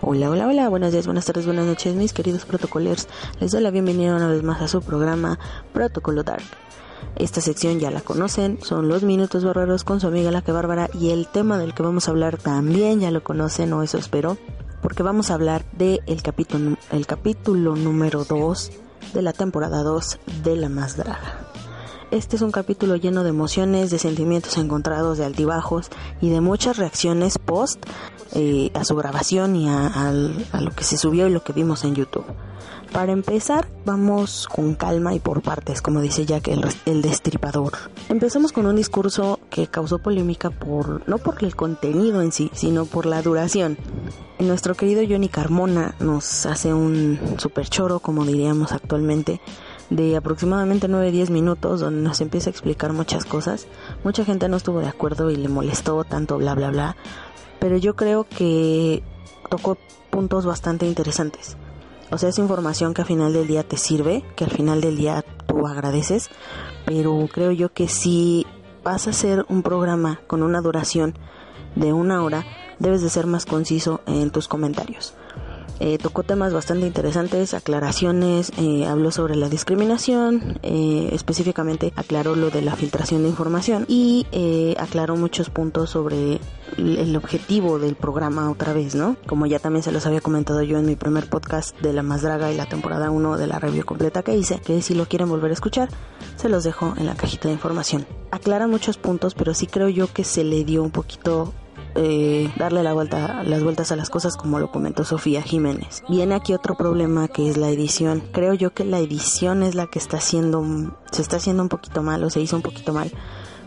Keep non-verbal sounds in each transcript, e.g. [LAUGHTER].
Hola, hola, hola, buenos días, buenas tardes, buenas noches, mis queridos protocolers. Les doy la bienvenida una vez más a su programa Protocolo Dark. Esta sección ya la conocen, son los minutos bárbaros con su amiga la que bárbara y el tema del que vamos a hablar también ya lo conocen o eso espero, porque vamos a hablar del el capítulo, el capítulo número 2 de la temporada 2 de La Más Draga. Este es un capítulo lleno de emociones, de sentimientos encontrados, de altibajos y de muchas reacciones post eh, a su grabación y a, lo que se subió y lo que vimos en YouTube. Para empezar, vamos con calma y por partes, como dice Jack el, el destripador. Empezamos con un discurso que causó polémica por no por el contenido en sí, sino por la duración. Nuestro querido Johnny Carmona nos hace un super choro, como diríamos actualmente, de aproximadamente 9-10 minutos donde nos empieza a explicar muchas cosas. Mucha gente no estuvo de acuerdo y le molestó tanto bla bla bla, pero yo creo que tocó puntos bastante interesantes. O sea, es información que al final del día te sirve, que al final del día tú agradeces, pero creo yo que si vas a hacer un programa con una duración de una hora, debes de ser más conciso en tus comentarios. Eh, tocó temas bastante interesantes, aclaraciones, eh, habló sobre la discriminación, eh, específicamente aclaró lo de la filtración de información y aclaró muchos puntos sobre el objetivo del programa otra vez, ¿no? Como ya también se los había comentado yo en mi primer podcast de La Más Draga y la temporada 1 de la review completa que hice, que si lo quieren volver a escuchar, se los dejo en la cajita de información. Aclara muchos puntos, pero sí creo yo que se le dio un poquito eh, darle la vuelta, las vueltas a las cosas como lo comentó Sofía Jiménez. Viene aquí otro problema que es la edición. Creo yo que la edición es la que está haciendo, se está haciendo un poquito mal o se hizo un poquito mal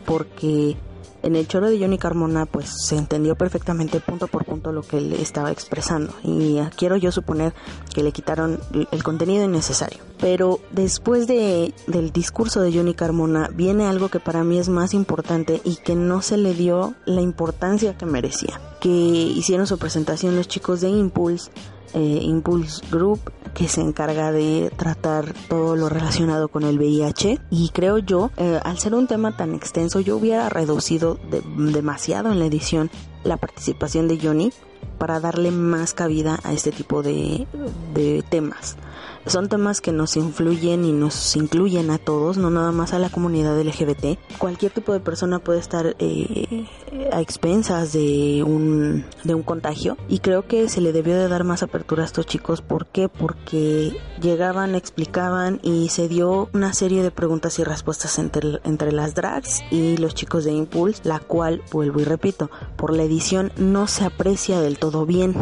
porque en el choro de Johnny Carmona pues se entendió perfectamente punto por punto lo que él estaba expresando y quiero yo suponer que le quitaron el contenido innecesario. Pero después de, del discurso de Johnny Carmona viene algo que para mí es más importante y que no se le dio la importancia que merecía. Que hicieron su presentación los chicos de Impulse eh, Impulse Group que se encarga de tratar todo lo relacionado con el VIH y creo yo eh, al ser un tema tan extenso yo hubiera reducido demasiado en la edición la participación de Johnny para darle más cabida a este tipo de, de temas son temas que nos influyen y nos incluyen a todos, no nada más a la comunidad LGBT. Cualquier tipo de persona puede estar eh, a expensas de un, de un contagio y creo que se le debió de dar más apertura a estos chicos. ¿Por qué? Porque llegaban, explicaban y se dio una serie de preguntas y respuestas entre, entre las drags y los chicos de Impulse, la cual, vuelvo y repito, por la edición no se aprecia del todo bien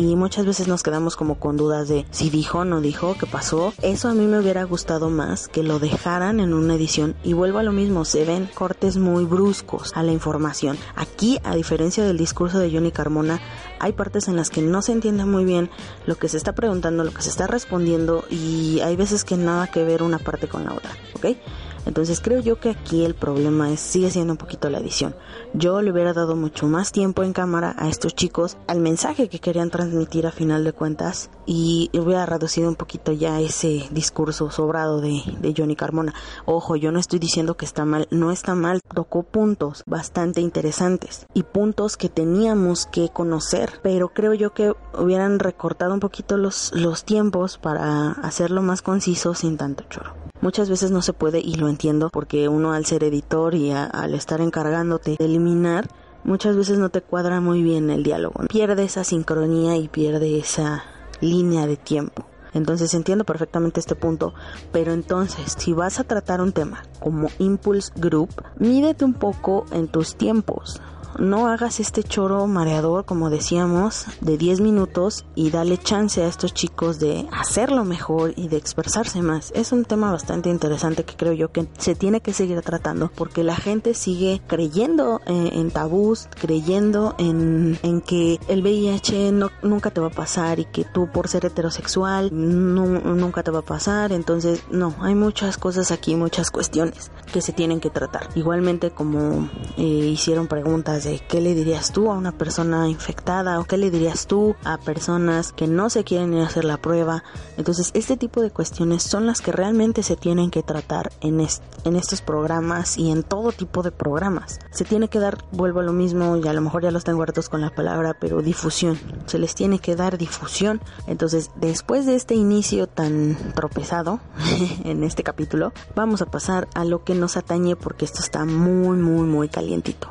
y muchas veces nos quedamos como con dudas de si dijo no dijo, qué pasó. Eso a mí me hubiera gustado más que lo dejaran en una edición y vuelvo a lo mismo, se ven cortes muy bruscos a la información. Aquí, a diferencia del discurso de Johnny Carmona, hay partes en las que no se entiende muy bien lo que se está preguntando, lo que se está respondiendo y hay veces que nada que ver una parte con la otra, ¿ok? Entonces creo yo que aquí el problema es, sigue siendo un poquito la edición. Yo le hubiera dado mucho más tiempo en cámara a estos chicos, al mensaje que querían transmitir a final de cuentas y hubiera reducido un poquito ya ese discurso sobrado de, Johnny Carmona. Ojo, yo no estoy diciendo que está mal, no está mal, tocó puntos bastante interesantes y puntos que teníamos que conocer, pero creo yo que hubieran recortado un poquito los, los tiempos para hacerlo más conciso sin tanto choro. Muchas veces no se puede y lo entiendo porque uno al ser editor y al estar encargándote de eliminar, muchas veces no te cuadra muy bien el diálogo. Pierde esa sincronía y pierde esa línea de tiempo. Entonces entiendo perfectamente este punto, pero entonces si vas a tratar un tema como Impulse Group, mídete un poco en tus tiempos. No hagas este choro mareador, como decíamos, de 10 minutos y dale chance a estos chicos de hacerlo mejor y de expresarse más. Es un tema bastante interesante que creo yo que se tiene que seguir tratando porque la gente sigue creyendo eh, en, tabús, creyendo en, en, que el VIH no, nunca te va a pasar y que tú por ser heterosexual no, nunca te va a pasar. Entonces, no, hay muchas cosas aquí, muchas cuestiones que se tienen que tratar. Igualmente como eh, hicieron preguntas de qué le dirías tú a una persona infectada o qué le dirías tú a personas que no se quieren ir a hacer la prueba. Entonces, este tipo de cuestiones son las que realmente se tienen que tratar en, en estos programas y en todo tipo de programas. Se tiene que dar, vuelvo a lo mismo, y a lo mejor ya los tengo hartos con la palabra, pero difusión. Se les tiene que dar difusión. Entonces, después de este inicio tan tropezado [LAUGHS] en este capítulo, vamos a pasar a lo que nos atañe porque esto está muy, muy, muy calientito.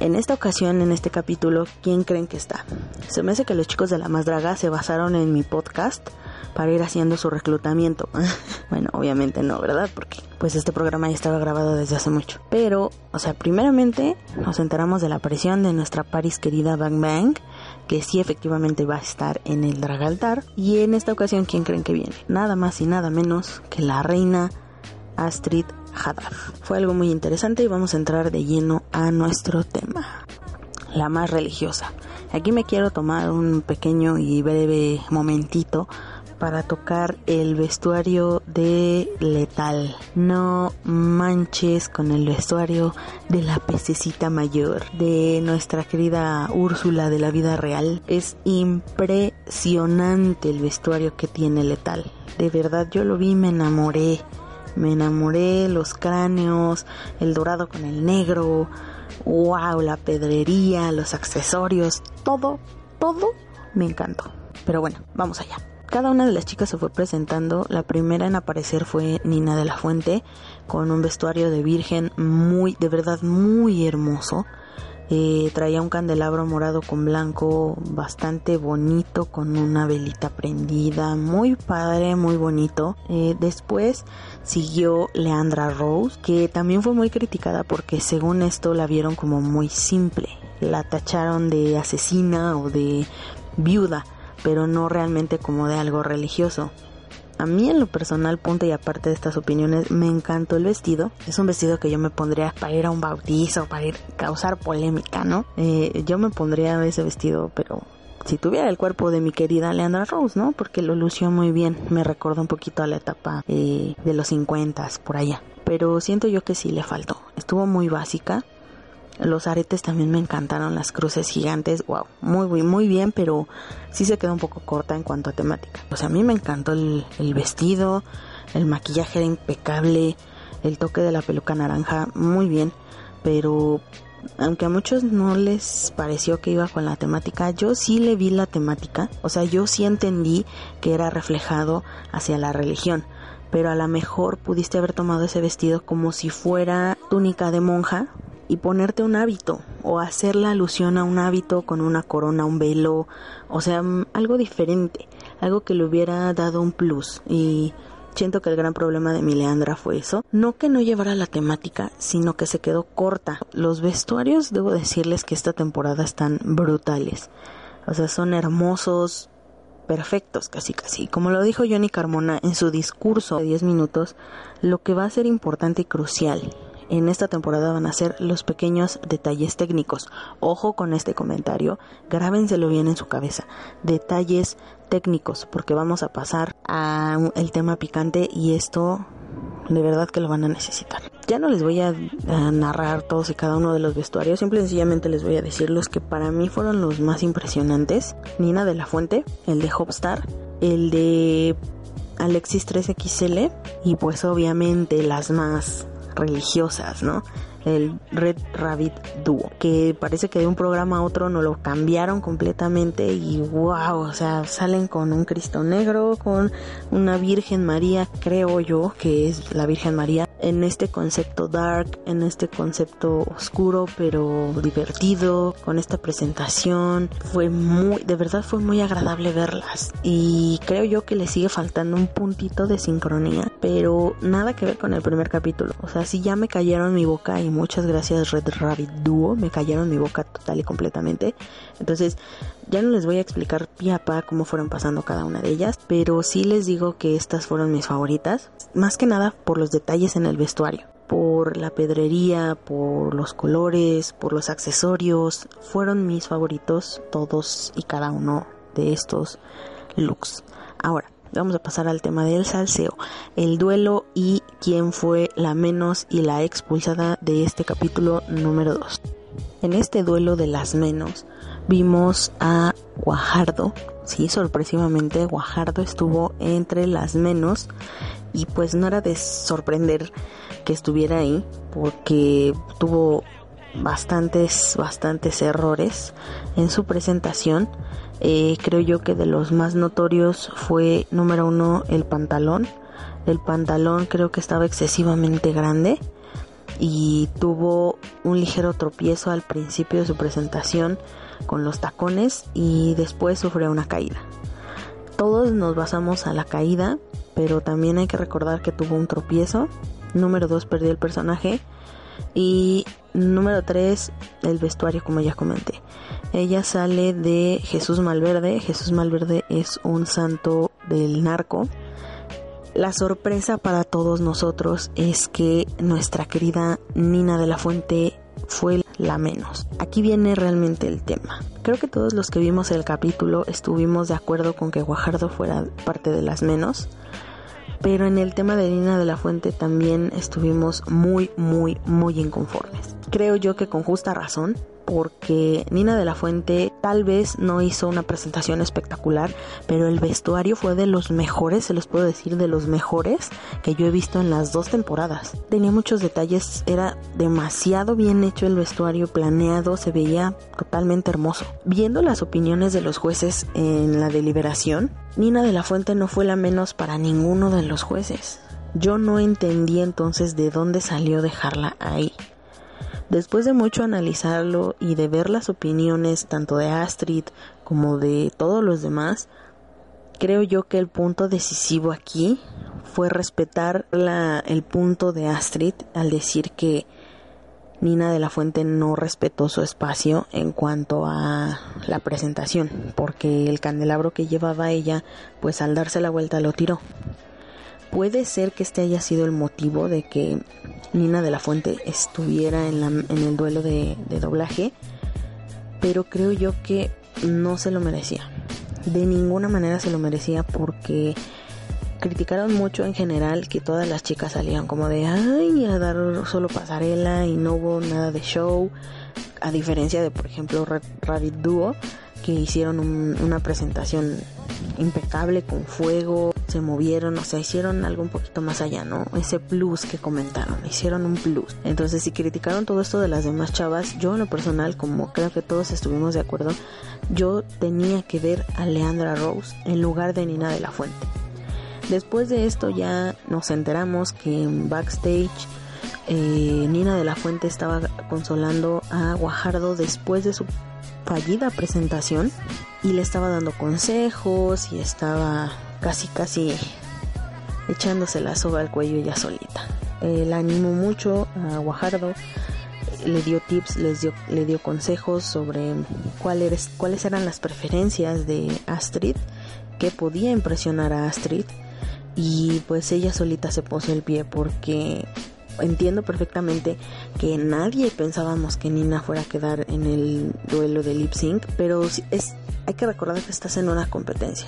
En esta ocasión, en este capítulo, ¿quién creen que está? Se me hace que los chicos de la más draga se basaron en mi podcast para ir haciendo su reclutamiento. [LAUGHS] bueno, obviamente no, ¿verdad? Porque pues este programa ya estaba grabado desde hace mucho. Pero, o sea, primeramente nos enteramos de la aparición de nuestra Paris querida Bang Bang, que sí efectivamente va a estar en el Dragaltar. Y en esta ocasión, ¿quién creen que viene? Nada más y nada menos que la reina Astrid Fue algo muy interesante y vamos a entrar de lleno a nuestro tema. La más religiosa. Aquí me quiero tomar un pequeño y breve momentito para tocar el vestuario de Letal. No manches con el vestuario de la pececita mayor de nuestra querida Úrsula de la vida real. Es impresionante el vestuario que tiene Letal. De verdad yo lo vi, me enamoré. Me enamoré, los cráneos, el dorado con el negro, wow, la pedrería, los accesorios, todo, todo me encantó. Pero bueno, vamos allá. Cada una de las chicas se fue presentando. La primera en aparecer fue Nina de la Fuente, con un vestuario de virgen muy, de verdad muy hermoso. Eh, traía un candelabro morado con blanco bastante bonito con una velita prendida muy padre muy bonito. Eh, después siguió Leandra Rose que también fue muy criticada porque según esto la vieron como muy simple. La tacharon de asesina o de viuda pero no realmente como de algo religioso a mí en lo personal, punto y aparte de estas opiniones, me encantó el vestido. Es un vestido que yo me pondría para ir a un bautizo, para ir a causar polémica, ¿no? Eh, yo me pondría ese vestido, pero si tuviera el cuerpo de mi querida Leandra Rose, ¿no? Porque lo lució muy bien. Me recordó un poquito a la etapa eh, de los 50 por allá. Pero siento yo que sí le faltó. Estuvo muy básica. Los aretes también me encantaron, las cruces gigantes, wow, muy, muy, bien, pero sí se quedó un poco corta en cuanto a temática. Sea, a mí me encantó el, el vestido, el maquillaje era impecable, el toque de la peluca naranja, muy bien, pero aunque a muchos no les pareció que iba con la temática, yo sí le vi la temática, o sea, yo sí entendí que era reflejado hacia la religión, pero a lo mejor pudiste haber tomado ese vestido como si fuera túnica de monja, y ponerte un hábito o hacer la alusión a un hábito con una corona, un velo, o sea, mm, algo diferente, algo que le hubiera dado un plus y siento que el gran problema de mi Leandra fue eso, no que no llevara la temática, sino que se quedó corta. Los vestuarios, debo decirles que esta temporada están brutales. O sea, son hermosos, perfectos, casi casi. Como lo dijo Johnny Carmona en su discurso de 10 minutos, lo que va a ser importante y crucial en esta temporada van a ser los pequeños detalles técnicos. Ojo con este comentario, grábenselo bien en su cabeza. Detalles técnicos, porque vamos a pasar a tema picante y esto de verdad que lo van a necesitar. Ya no les voy a, narrar todos y cada uno de los vestuarios, simple y sencillamente les voy a decir los que para mí fueron los más impresionantes. Nina de la Fuente, el de Hopstar, el de Alexis 3XL y pues obviamente las más religiosas, ¿no? El Red Rabbit Duo, que parece que de un programa a otro no lo cambiaron completamente y wow, o sea, salen con un Cristo negro, con una Virgen María, creo yo que es la Virgen María, en este concepto dark, en este concepto oscuro pero divertido, con esta presentación. Fue muy, de verdad fue muy agradable verlas y creo yo que le sigue faltando un puntito de sincronía, pero nada que ver con el primer capítulo. O sea, si ya me cayeron mi boca y muchas gracias Red Rabbit Duo, me cayeron mi boca total y completamente. Entonces, ya no les voy a explicar pie a pa cómo fueron pasando cada una de ellas, pero sí les digo que estas fueron mis favoritas, más que nada por los detalles en el vestuario, por la pedrería, por los colores, por los accesorios, fueron mis favoritos todos y cada uno de estos looks. Ahora, vamos a pasar al tema del salseo, el duelo y quién fue la menos y la expulsada de este capítulo número 2. En este duelo de las menos, vimos a Guajardo. Sí, sorpresivamente Guajardo estuvo entre las menos y pues no era de sorprender que estuviera ahí porque tuvo bastantes, bastantes errores en su presentación. Eh, creo yo que de los más notorios fue número uno el pantalón. El pantalón creo que estaba excesivamente grande y tuvo un ligero tropiezo al principio de su presentación con los tacones y después sufrió una caída. Todos nos basamos a la caída, pero también hay que recordar que tuvo un tropiezo. Número 2 perdió el personaje. Y número 3 el vestuario como ya comenté. Ella sale de Jesús Malverde. Jesús Malverde es un santo del narco. La sorpresa para todos nosotros es que nuestra querida Nina de la Fuente fue la menos. Aquí viene realmente el tema. Creo que todos los que vimos el capítulo estuvimos de acuerdo con que Guajardo fuera parte de las menos. Pero en el tema de Nina de la Fuente también estuvimos muy, muy, muy inconformes. Creo yo que con justa razón, porque Nina de la Fuente tal vez no hizo una presentación espectacular, pero el vestuario fue de los mejores, se los puedo decir, de los mejores que yo he visto en las dos temporadas. Tenía muchos detalles, era demasiado bien hecho el vestuario, planeado, se veía totalmente hermoso. Viendo las opiniones de los jueces en la deliberación, Nina de la Fuente no fue la menos para ninguno de los jueces. Yo no entendí entonces de dónde salió dejarla ahí. Después de mucho analizarlo y de ver las opiniones tanto de Astrid como de todos los demás, creo yo que el punto decisivo aquí fue respetar la, el punto de Astrid al decir que Nina de la Fuente no respetó su espacio en cuanto a la presentación, porque el candelabro que llevaba ella, pues al darse la vuelta lo tiró. Puede ser que este haya sido el motivo de que Nina de la Fuente estuviera en, en el duelo de, de doblaje, pero creo yo que no se lo merecía. De ninguna manera se lo merecía porque criticaron mucho en general que todas las chicas salían como de ay a dar solo pasarela y no hubo nada de show a diferencia de por ejemplo Rabbit Duo que hicieron una presentación impecable con fuego, se movieron, o sea, hicieron algo un poquito más allá, ¿no? Ese plus que comentaron, hicieron un plus. Entonces, si criticaron todo esto de las demás chavas, yo en lo personal, como creo que todos estuvimos de acuerdo, yo tenía que ver a Leandra Rose en lugar de Nina de la Fuente. Después de esto ya nos enteramos que en backstage eh, Nina de la Fuente estaba consolando a Guajardo después de su fallida presentación y le estaba dando consejos y estaba casi casi echándose la soga al cuello ella solita. Eh, la animó mucho a Guajardo, le dio tips, les dio, le dio consejos sobre cuáles, cuáles eran las preferencias de Astrid, que podía impresionar a Astrid y pues ella solita se puso el pie porque entiendo perfectamente que nadie pensábamos que Nina fuera a quedar en el duelo de lip sync, pero es, hay que recordar que estás en una competencia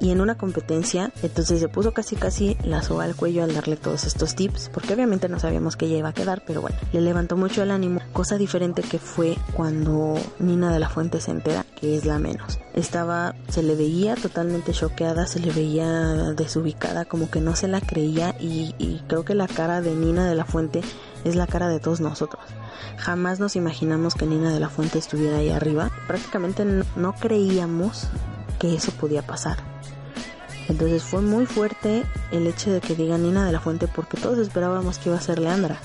y en una competencia, entonces se puso casi casi la soga al cuello al darle todos estos tips, porque obviamente no sabíamos que ella iba a quedar, pero bueno, le levantó mucho el ánimo, cosa diferente que fue cuando Nina de la Fuente se entera que es la menos. Estaba, se le veía totalmente choqueada, se le veía desubicada, como que no se la creía y, y creo que la cara de Nina de la Fuente es la cara de todos nosotros. Jamás nos imaginamos que Nina de la Fuente estuviera ahí arriba. Prácticamente no creíamos que eso podía pasar. Entonces fue muy fuerte el hecho de que diga Nina de la Fuente porque todos esperábamos que iba a ser Leandra.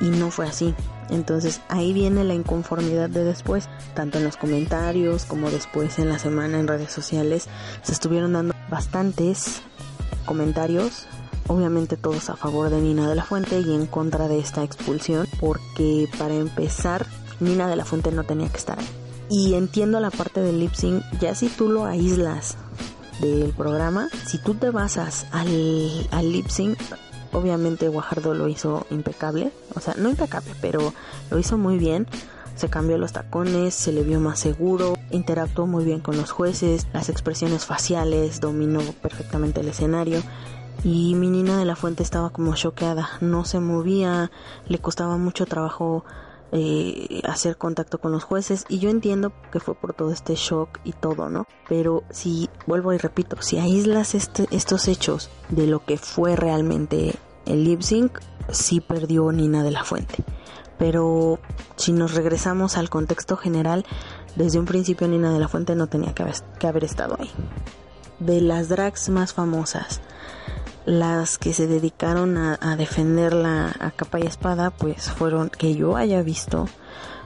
Y no fue así. Entonces ahí viene la inconformidad de después, tanto en los comentarios como después en la semana en redes sociales. Se estuvieron dando bastantes comentarios, obviamente todos a favor de Nina de la Fuente y en contra de esta expulsión, porque para empezar, Nina de la Fuente no tenía que estar. Y entiendo la parte del lip sync, ya si tú lo aíslas del programa, si tú te basas al, al lip sync, obviamente Guajardo lo hizo impecable, o sea, no impecable, pero lo hizo muy bien. Se cambió los tacones, se le vio más seguro, interactuó muy bien con los jueces, las expresiones faciales, dominó perfectamente el escenario. Y mi Nina de la Fuente estaba como choqueada, no se movía, le costaba mucho trabajo eh, hacer contacto con los jueces y yo entiendo que fue por todo este shock y todo, ¿no? Pero si, vuelvo y repito, si aíslas este, estos hechos de lo que fue realmente el lip sync, sí perdió Nina de la Fuente. Pero si nos regresamos al contexto general, desde un principio Nina de la Fuente no tenía que haber, que haber estado ahí. De las drags más famosas, las que se dedicaron a, defenderla a capa y espada, pues fueron, que yo haya visto,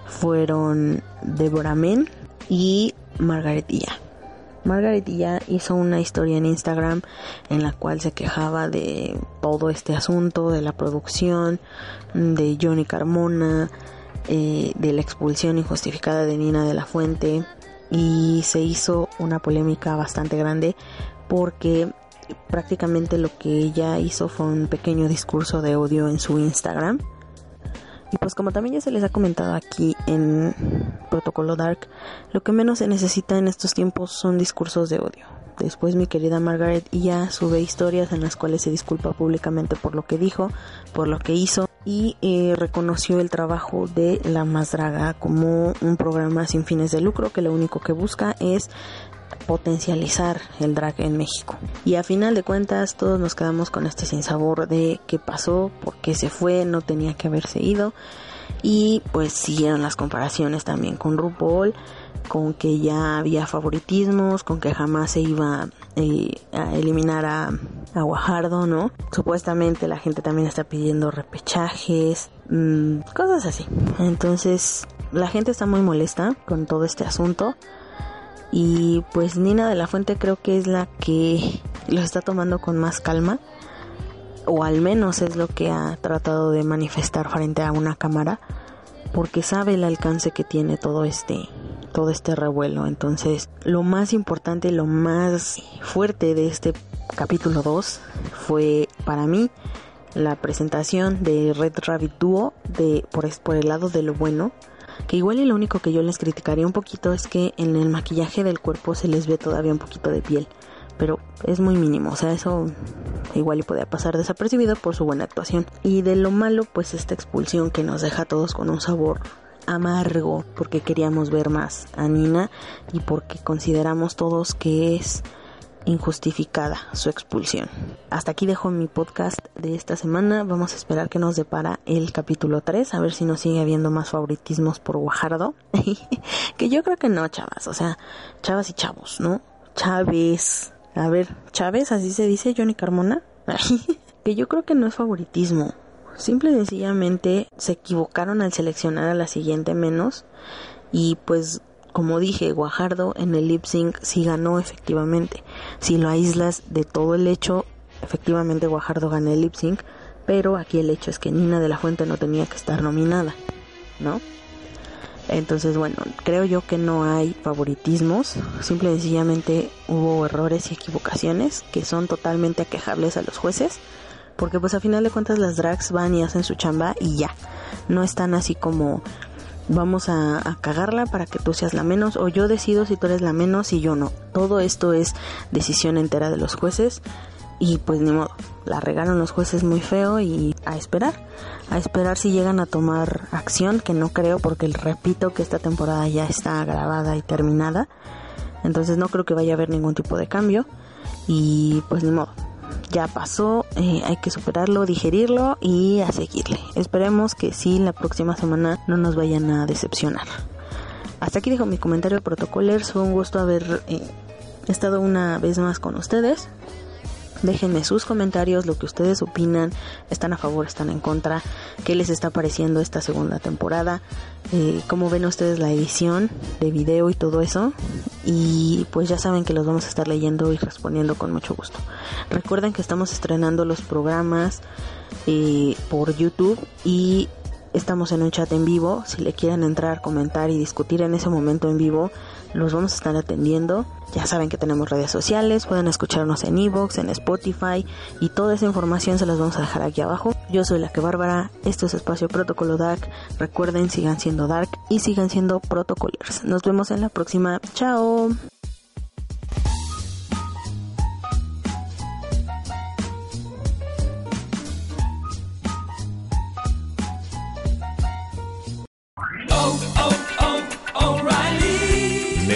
fueron Deborah Men y Margaretilla. Margaretilla hizo una historia en Instagram en la cual se quejaba de todo este asunto, de la producción, de Johnny Carmona, eh, de la expulsión injustificada de Nina de la Fuente y se hizo una polémica bastante grande porque prácticamente lo que ella hizo fue un pequeño discurso de odio en su Instagram. Y pues como también ya se les ha comentado aquí en Protocolo Dark, lo que menos se necesita en estos tiempos son discursos de odio. Después mi querida Margaret ya sube historias en las cuales se disculpa públicamente por lo que dijo, por lo que hizo y eh, reconoció el trabajo de La Más Draga como un programa sin fines de lucro que lo único que busca es potencializar el drag en México. Y a final de cuentas todos nos quedamos con este sinsabor de qué pasó, por qué se fue, no tenía que haberse ido. Y pues siguieron las comparaciones también con RuPaul, con que ya había favoritismos, con que jamás se iba eh, a eliminar a, a, Guajardo, ¿no? Supuestamente la gente también está pidiendo repechajes, mmm, cosas así. Entonces la gente está muy molesta con todo este asunto y pues Nina de la Fuente creo que es la que lo está tomando con más calma o al menos es lo que ha tratado de manifestar frente a una cámara porque sabe el alcance que tiene todo este todo este revuelo. Entonces lo más importante lo más fuerte de este capítulo 2 fue para mí la presentación de Red Rabbit Duo de por, por el lado de lo bueno que igual y lo único que yo les criticaría un poquito es que en el maquillaje del cuerpo se les ve todavía un poquito de piel, pero es muy mínimo, o sea, eso igual y podía pasar desapercibido por su buena actuación. Y de lo malo, pues esta expulsión que nos deja a todos con un sabor amargo, porque queríamos ver más a Nina y porque consideramos todos que es injustificada su expulsión. Hasta aquí dejo mi podcast de esta semana. Vamos a esperar que nos depara el capítulo 3, a ver si nos sigue habiendo más favoritismos por Guajardo. [LAUGHS] que yo creo que no, chavas. O sea, chavas y chavos, ¿no? Chávez. A ver, Chávez, así se dice Johnny Carmona. [LAUGHS] que yo creo que no es favoritismo. Simple y sencillamente se equivocaron al seleccionar a la siguiente menos. Y pues como dije, Guajardo en el lip sync sí ganó efectivamente. Si lo aíslas de todo el hecho, efectivamente Guajardo ganó el lip sync, pero aquí el hecho es que Nina de la Fuente no tenía que estar nominada, ¿no? Entonces, bueno, creo yo que no hay favoritismos, simple y sencillamente hubo errores y equivocaciones que son totalmente aquejables a los jueces, porque pues a final de cuentas las drags van y hacen su chamba y ya, no están así como vamos a, cagarla para que tú seas la menos o yo decido si tú eres la menos y yo no. Todo esto es decisión entera de los jueces y pues ni modo, la regaron los jueces muy feo y a esperar, a esperar si llegan a tomar acción, que no creo porque repito que esta temporada ya está grabada y terminada, entonces no creo que vaya a haber ningún tipo de cambio y pues ni modo, ya pasó, eh, hay que superarlo, digerirlo y a seguirle. Esperemos que sí, la próxima semana no nos vayan a decepcionar. Hasta aquí dejo mi comentario de protocolers, fue un gusto haber eh, estado una vez más con ustedes. Déjenme sus comentarios, lo que ustedes opinan, están a favor, están en contra, qué les está pareciendo esta segunda temporada, eh, cómo ven ustedes la edición de video y todo eso. Y pues ya saben que los vamos a estar leyendo y respondiendo con mucho gusto. Recuerden que estamos estrenando los programas eh, por YouTube y estamos en un chat en vivo. Si le quieren entrar, comentar y discutir en ese momento en vivo, los vamos a estar atendiendo. Ya saben que tenemos redes sociales, pueden escucharnos en Evox, en Spotify y toda esa información se las vamos a dejar aquí abajo. Yo soy la que Bárbara, esto es Espacio Protocolo Dark. Recuerden, sigan siendo Dark y sigan siendo protocolers. Nos vemos en la próxima. Chao.